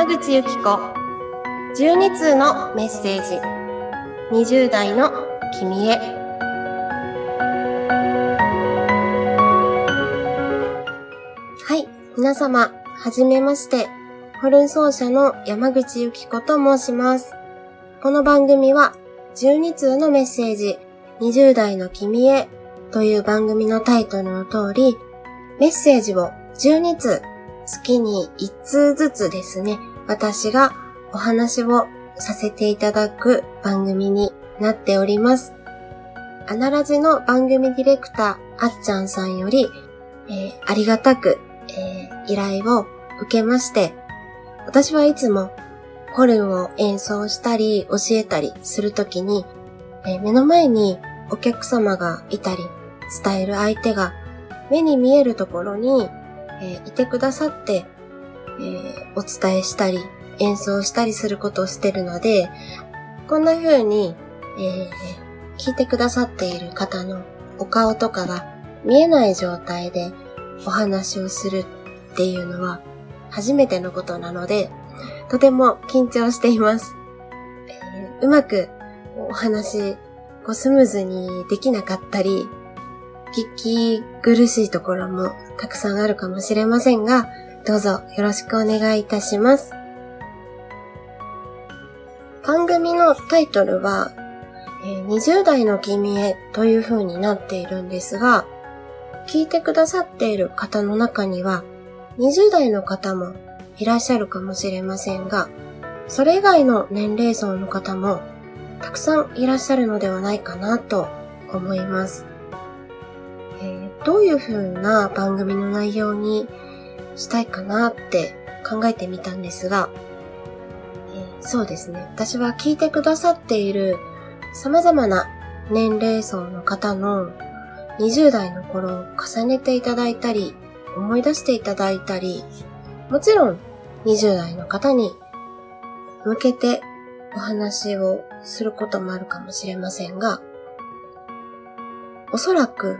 山口由紀子。12通のメッセージ。20代の君へ。はい皆様はじめまして。ホルン奏者の山口由紀子と申します。この番組は12通のメッセージ。20代の君へ。という番組のタイトルの通りメッセージを12通月に1通ずつですね、私がお話をさせていただく番組になっております。アナラジの番組ディレクター、あっちゃんさんより、えー、ありがたく、えー、依頼を受けまして、私はいつもホルンを演奏したり教えたりするときに、えー、目の前にお客様がいたり、伝える相手が目に見えるところにえ、いてくださって、えー、お伝えしたり、演奏したりすることをしてるので、こんな風に、えー、聞いてくださっている方のお顔とかが見えない状態でお話をするっていうのは初めてのことなので、とても緊張しています。えー、うまくお話、こうスムーズにできなかったり、聞き苦しいところもたくさんあるかもしれませんが、どうぞよろしくお願いいたします。番組のタイトルは、20代の君へという風になっているんですが、聞いてくださっている方の中には、20代の方もいらっしゃるかもしれませんが、それ以外の年齢層の方もたくさんいらっしゃるのではないかなと思います。えどういう風な番組の内容にしたいかなって考えてみたんですが、えー、そうですね。私は聞いてくださっている様々な年齢層の方の20代の頃を重ねていただいたり、思い出していただいたり、もちろん20代の方に向けてお話をすることもあるかもしれませんが、おそらく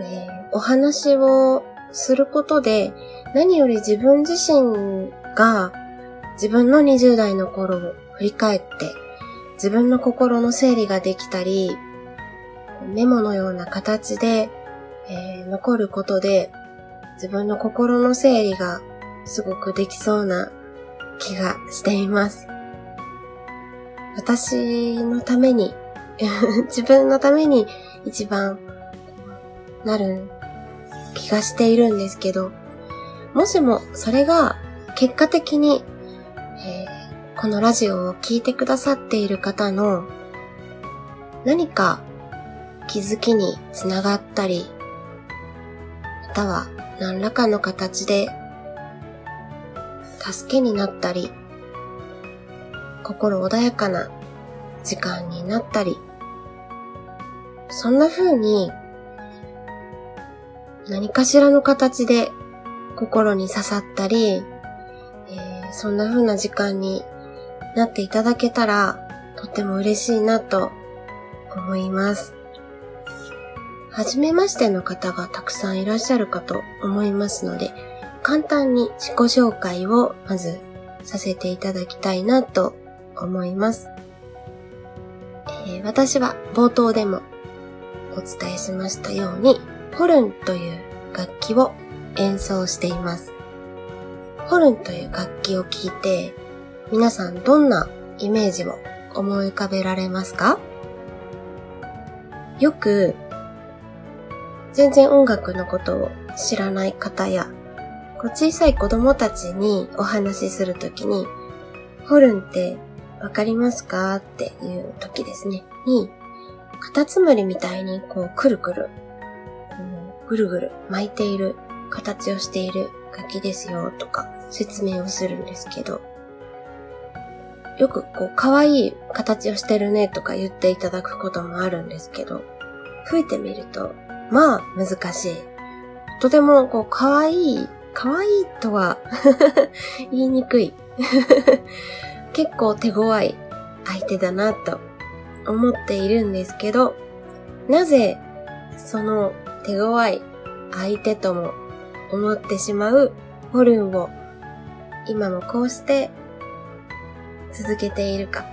えー、お話をすることで、何より自分自身が自分の20代の頃を振り返って、自分の心の整理ができたり、メモのような形で、えー、残ることで、自分の心の整理がすごくできそうな気がしています。私のために、自分のために一番なる気がしているんですけど、もしもそれが結果的に、えー、このラジオを聴いてくださっている方の何か気づきにつながったり、または何らかの形で助けになったり、心穏やかな時間になったり、そんな風に何かしらの形で心に刺さったり、えー、そんな風な時間になっていただけたら、とっても嬉しいなと思います。はじめましての方がたくさんいらっしゃるかと思いますので、簡単に自己紹介をまずさせていただきたいなと思います。えー、私は冒頭でもお伝えしましたように、ホルンという楽器を演奏しています。ホルンという楽器を聴いて、皆さんどんなイメージを思い浮かべられますか？よく、全然音楽のことを知らない方や、小さい子供たちにお話しするときに、ホルンってわかりますか？っていう時ですね。に、カタツムリみたいにこうくるくるぐるぐる巻いている形をしている楽器ですよとか説明をするんですけど、よくこう可愛い形をしてるねとか言っていただくこともあるんですけど、吹いてみると、まあ難しい。とてもこう可愛い、可愛いとは 言いにくい。結構手強い相手だなと思っているんですけど、なぜその手強い相手とも思ってしまうホルンを今もこうして続けているか、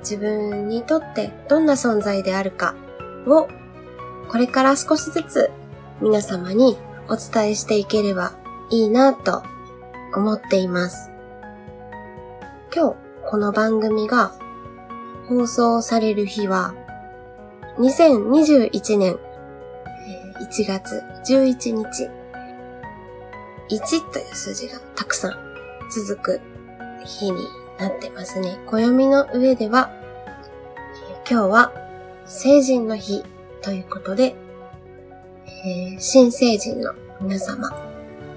自分にとってどんな存在であるかを、これから少しずつ皆様にお伝えしていければいいなと思っています。今日この番組が放送される日は2021年1月11日1という数字がたくさん続く日になってますね。暦の上では、今日は成人の日ということで、えー、新成人の皆様、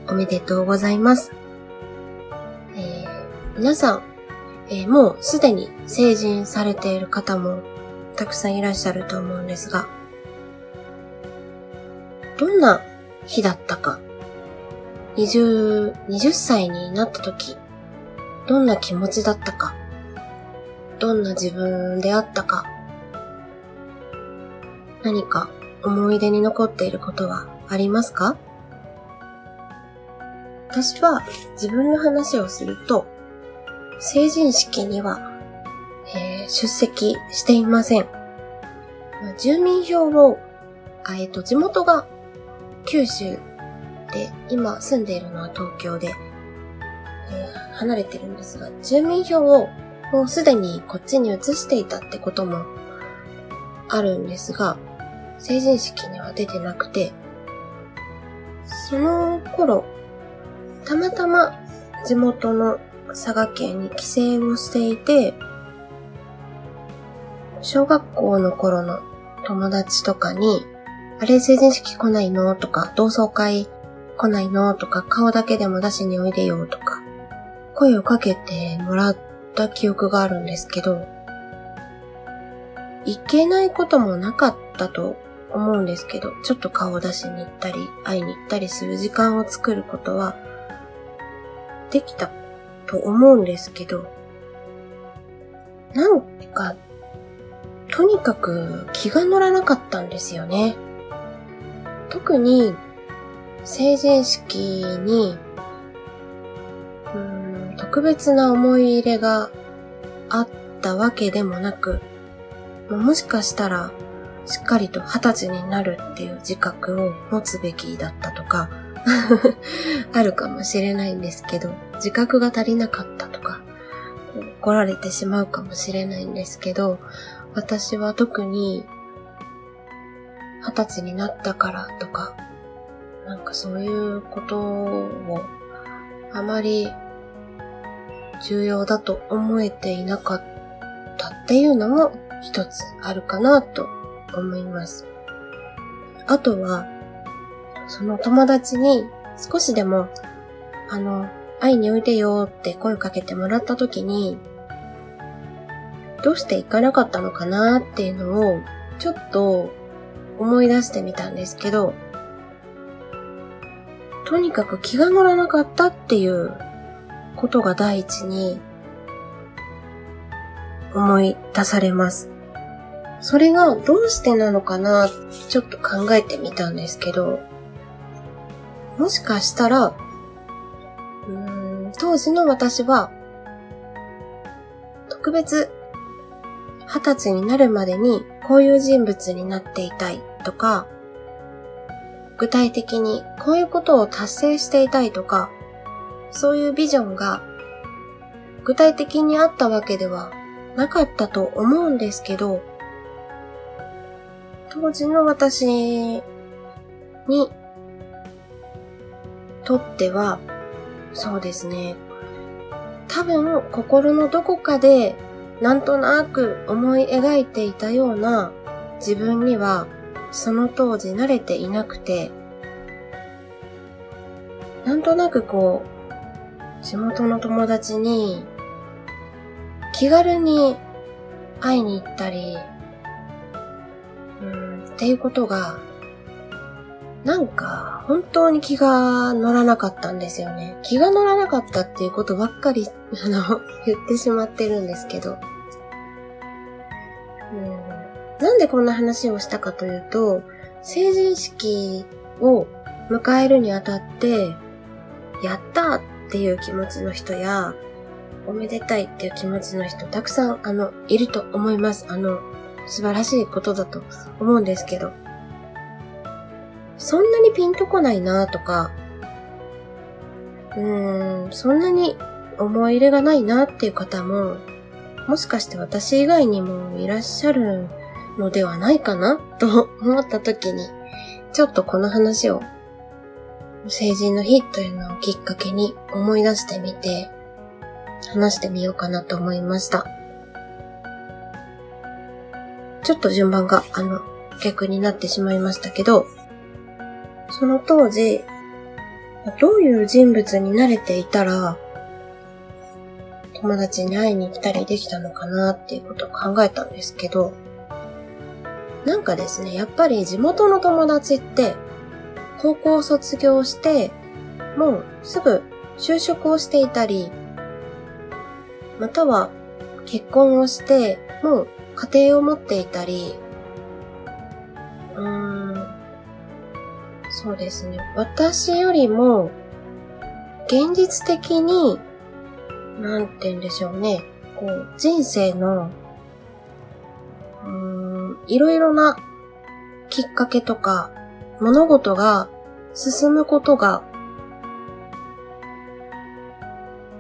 おめでとうございます。えー、皆さん、えー、もうすでに成人されている方もたくさんいらっしゃると思うんですが、どんな日だったか、20、20歳になった時、どんな気持ちだったか、どんな自分であったか、何か思い出に残っていることはありますか？私は自分の話をすると、成人式には、えー、出席していません。住民票を、えっ、と、地元が九州で、今住んでいるのは東京で、えー、離れてるんですが、住民票をもうすでにこっちに移していたってこともあるんですが、成人式には出てなくて、その頃、たまたま地元の佐賀県に帰省をしていて、小学校の頃の友達とかに、あれ成人式来ないの？とか、同窓会来ないの？とか、顔だけでも出しにおいでよ？とか、声をかけてもらった記憶があるんですけど、いけないこともなかったと思うんですけど、ちょっと顔を出しに行ったり、会いに行ったりする時間を作ることは、できたと思うんですけど、なんか、とにかく気が乗らなかったんですよね。特に、成人式に、うん、特別な思い入れがあったわけでもなく、もしかしたら、しっかりと二十歳になるっていう自覚を持つべきだったとか あるかもしれないんですけど、自覚が足りなかったとか、怒られてしまうかもしれないんですけど、私は特に二十歳になったからとか、なんかそういうことをあまり重要だと思えていなかったっていうのも一つあるかなと思います。あとは、その友達に少しでも、あの、会いにおいでよって声をかけてもらった時に、どうして行かなかったのかな？っていうのを、ちょっと思い出してみたんですけど、とにかく気が乗らなかったっていうことが第一に思い出されます。それがどうしてなのかなちょっと考えてみたんですけど、もしかしたら、うん当時の私は、特別二十歳になるまでにこういう人物になっていたいとか、具体的にこういうことを達成していたいとか、そういうビジョンが具体的にあったわけではなかったと思うんですけど、当時の私にとっては、そうですね。多分心のどこかでなんとなく思い描いていたような自分にはその当時慣れていなくて、なんとなくこう、地元の友達に気軽に会いに行ったり、うん、っていうことが、なんか本当に気が乗らなかったんですよね。気が乗らなかったっていうことばっかり、あの、言ってしまってるんですけど。なんでこんな話をしたかというと、成人式を迎えるにあたって、やったっていう気持ちの人や、おめでたいっていう気持ちの人たくさん、あの、いると思います。あの、素晴らしいことだと思うんですけど、そんなにピンとこないなとか、うーん、そんなに思い入れがないなっていう方も、もしかして私以外にもいらっしゃるのではないかなと思った時に、ちょっとこの話を成人の日というのをきっかけに思い出してみて、話してみようかなと思いました。ちょっと順番が、あの、逆になってしまいましたけど、その当時、どういう人物に慣れていたら、友達に会いに来たりできたのかなっていうことを考えたんですけど、なんかですね、やっぱり地元の友達って、高校卒業して、もうすぐ就職をしていたり、または結婚をして、もう家庭を持っていたり、うーん、そうですね。私よりも、現実的に、なんて言うんでしょうね。こう、人生の、いろいろなきっかけとか、物事が進むことが、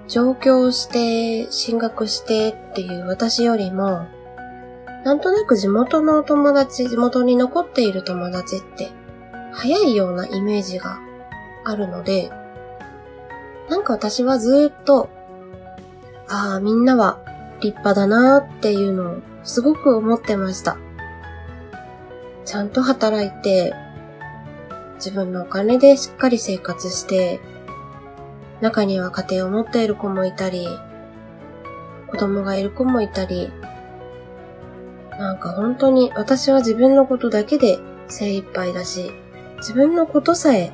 上京して進学してっていう私よりも、なんとなく地元の友達、地元に残っている友達って早いようなイメージがあるので、なんか私はずっと、ああ、みんなは立派だなっていうのをすごく思ってました。ちゃんと働いて、自分のお金でしっかり生活して、中には家庭を持っている子もいたり、子供がいる子もいたり、なんか本当に私は自分のことだけで精一杯だし、自分のことさえ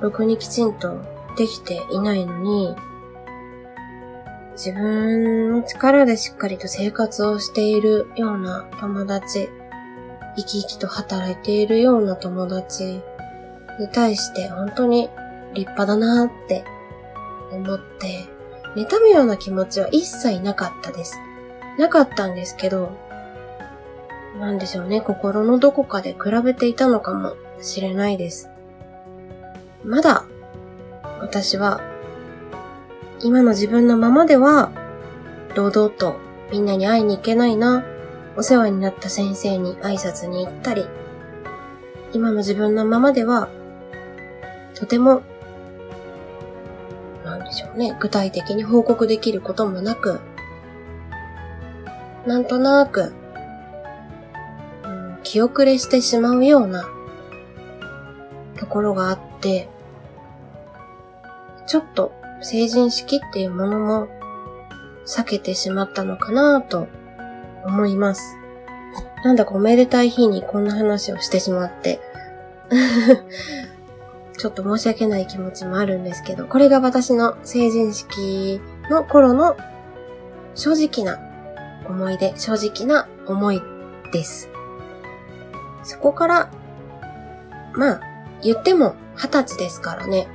ろくにきちんとできていないのに、自分の力でしっかりと生活をしているような友達、生き生きと働いているような友達に対して本当に立派だなって思って、妬むような気持ちは一切なかったです。なかったんですけど、なんでしょうね、心のどこかで比べていたのかもしれないです。まだ、私は、今の自分のままでは、堂々とみんなに会いに行けないな、お世話になった先生に挨拶に行ったり、今の自分のままでは、とても、なんでしょうね、具体的に報告できることもなく、なんとなく、うん、気遅れしてしまうようなところがあって、ちょっと成人式っていうものも避けてしまったのかなと思います。なんだかおめでたい日にこんな話をしてしまって ちょっと申し訳ない気持ちもあるんですけど、これが私の成人式の頃の正直な思い出、正直な思いです。そこから、まあ、言っても二十歳ですからね。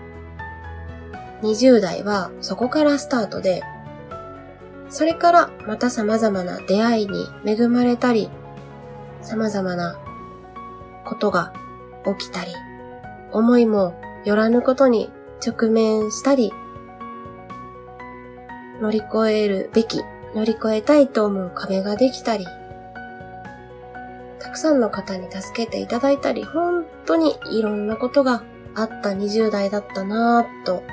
20代はそこからスタートで、それからまた様々な出会いに恵まれたり、様々なことが起きたり、思いもよらぬことに直面したり、乗り越えるべき、乗り越えたいと思う壁ができたり、たくさんの方に助けていただいたり、本当にいろんなことがあった20代だったなぁと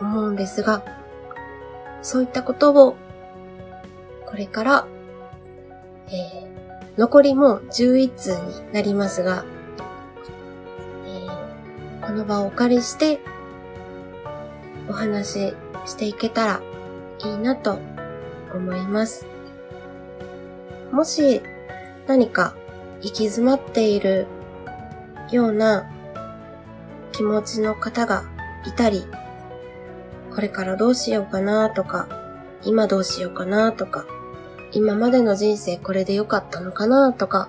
思うんですが、そういったことを、これから、えー、残りも11通になりますが、えこの場をお借りして、お話ししていけたらいいなと思います。もし何か行き詰まっているような気持ちの方がいたり、これからどうしようかなとか、今どうしようかなとか、今までの人生これで良かったのかなとか、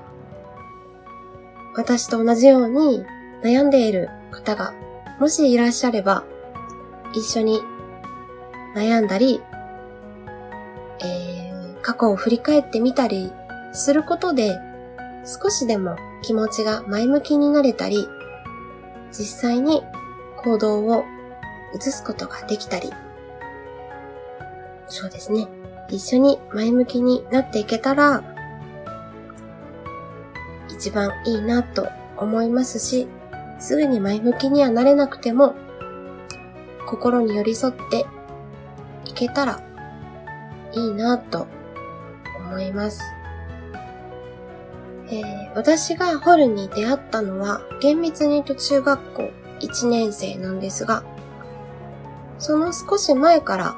私と同じように悩んでいる方がもしいらっしゃれば、一緒に悩んだり、過去を振り返ってみたりすることで、少しでも気持ちが前向きになれたり、実際に行動を移すことができたり、そうですね。一緒に前向きになっていけたら、一番いいなと思いますし、すぐに前向きにはなれなくても、心に寄り添っていけたらいいなと思います。えー、私がホルに出会ったのは厳密に言うと中学校1年生なんですが、その少し前から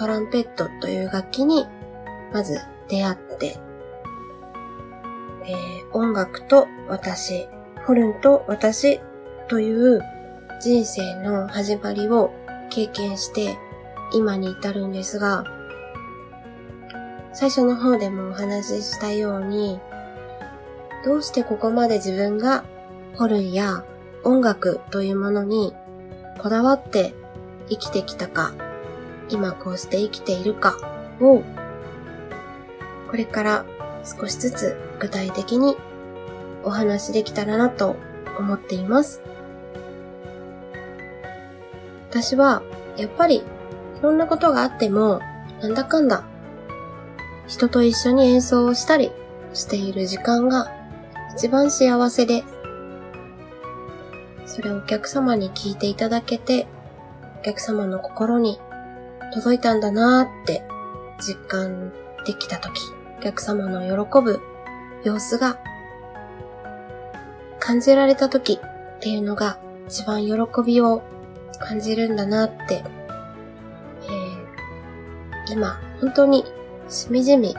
トランペットという楽器にまず出会って、えー、音楽と私、ホルンと私という人生の始まりを経験して今に至るんですが、最初の方でもお話ししたように、どうしてここまで自分がホルンや音楽というものにこだわって生きてきたか、今こうして生きているかを、これから少しずつ具体的にお話できたらなと思っています。私は、やっぱり、いろんなことがあっても、なんだかんだ、人と一緒に演奏をしたりしている時間が一番幸せで、それをお客様に聞いていただけて、お客様の心に届いたんだなーって実感できたとき、お客様の喜ぶ様子が感じられたときっていうのが一番喜びを感じるんだなって、えー、今本当にしみじみ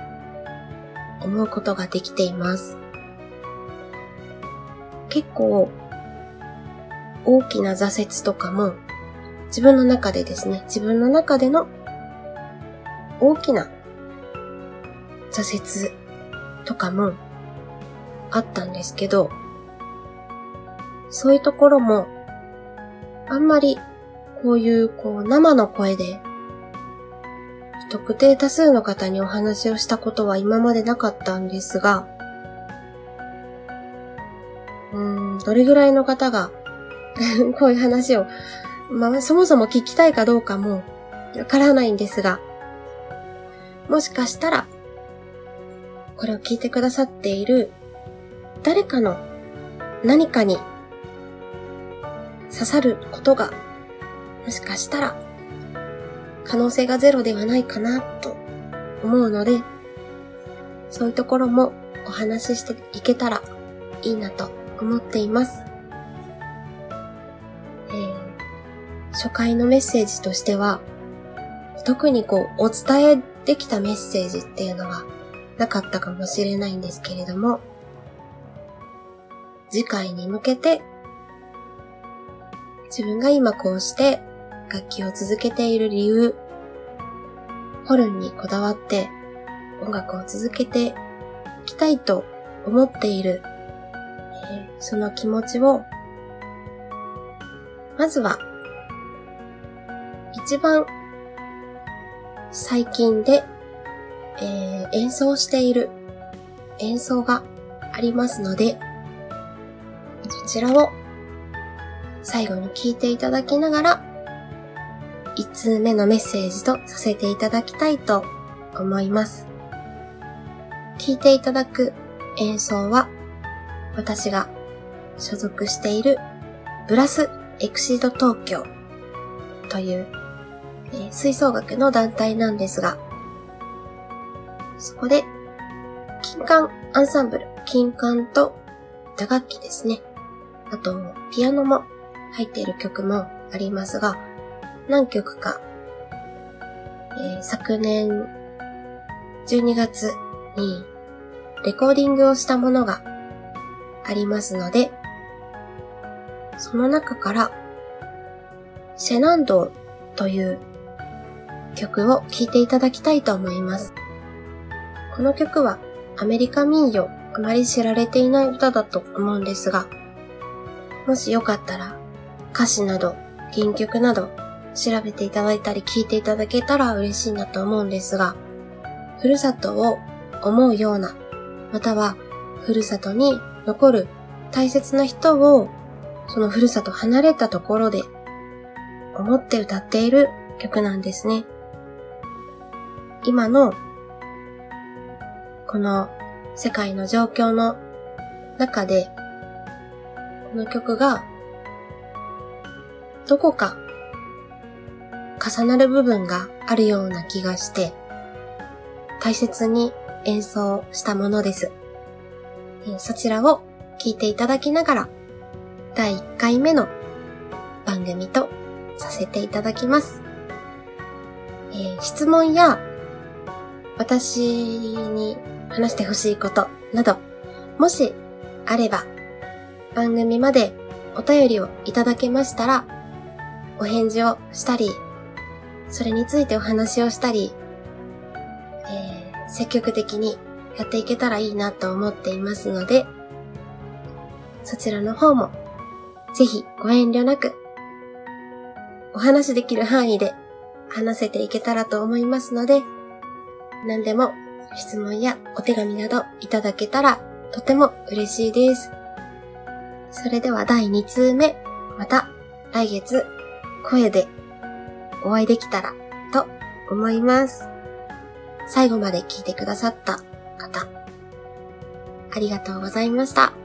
思うことができています。結構大きな挫折とかも自分の中でですね、自分の中での大きな挫折とかもあったんですけど、そういうところもあんまりこういうこう生の声で不特定多数の方にお話をしたことは今までなかったんですが、うんどれぐらいの方が こういう話を、まあ、そもそも聞きたいかどうかもわからないんですが、もしかしたら、これを聞いてくださっている誰かの何かに刺さることが、もしかしたら可能性がゼロではないかなと思うので、そういうところもお話ししていけたらいいなと思っています。初回のメッセージとしては、特にこう、お伝えできたメッセージっていうのはなかったかもしれないんですけれども、次回に向けて、自分が今こうして楽器を続けている理由、ホルンにこだわって音楽を続けていきたいと思っているその気持ちを、まずは、一番最近で、えー、演奏している演奏がありますので、そちらを最後に聞いていただきながら、一通目のメッセージとさせていただきたいと思います。聞いていただく演奏は、私が所属しているブラスエクシード東京という、え、吹奏楽の団体なんですが、そこで、金管アンサンブル、金管と打楽器ですね。あと、ピアノも入っている曲もありますが、何曲か、えー、昨年12月にレコーディングをしたものがありますので、その中から、セナンドという曲を聴いていただきたいと思います。この曲はアメリカ民謡、あまり知られていない歌だと思うんですが、もしよかったら歌詞など原曲など調べていただいたり聴いていただけたら嬉しいなと思うんですが、ふるさとを思うような、またはふるさとに残る大切な人をそのふるさと離れたところで思って歌っている曲なんですね。今のこの世界の状況の中でこの曲がどこか重なる部分があるような気がして大切に演奏したものです。そちらを聴いていただきながら第1回目の番組とさせていただきます。えー、質問や私に話してほしいことなど、もしあれば番組までお便りをいただけましたら、お返事をしたり、それについてお話をしたり、えー、積極的にやっていけたらいいなと思っていますので、そちらの方もぜひご遠慮なく、お話できる範囲で話せていけたらと思いますので、何でも質問やお手紙などいただけたらとても嬉しいです。それでは第2通目、また来月声でお会いできたらと思います。最後まで聞いてくださった方、ありがとうございました。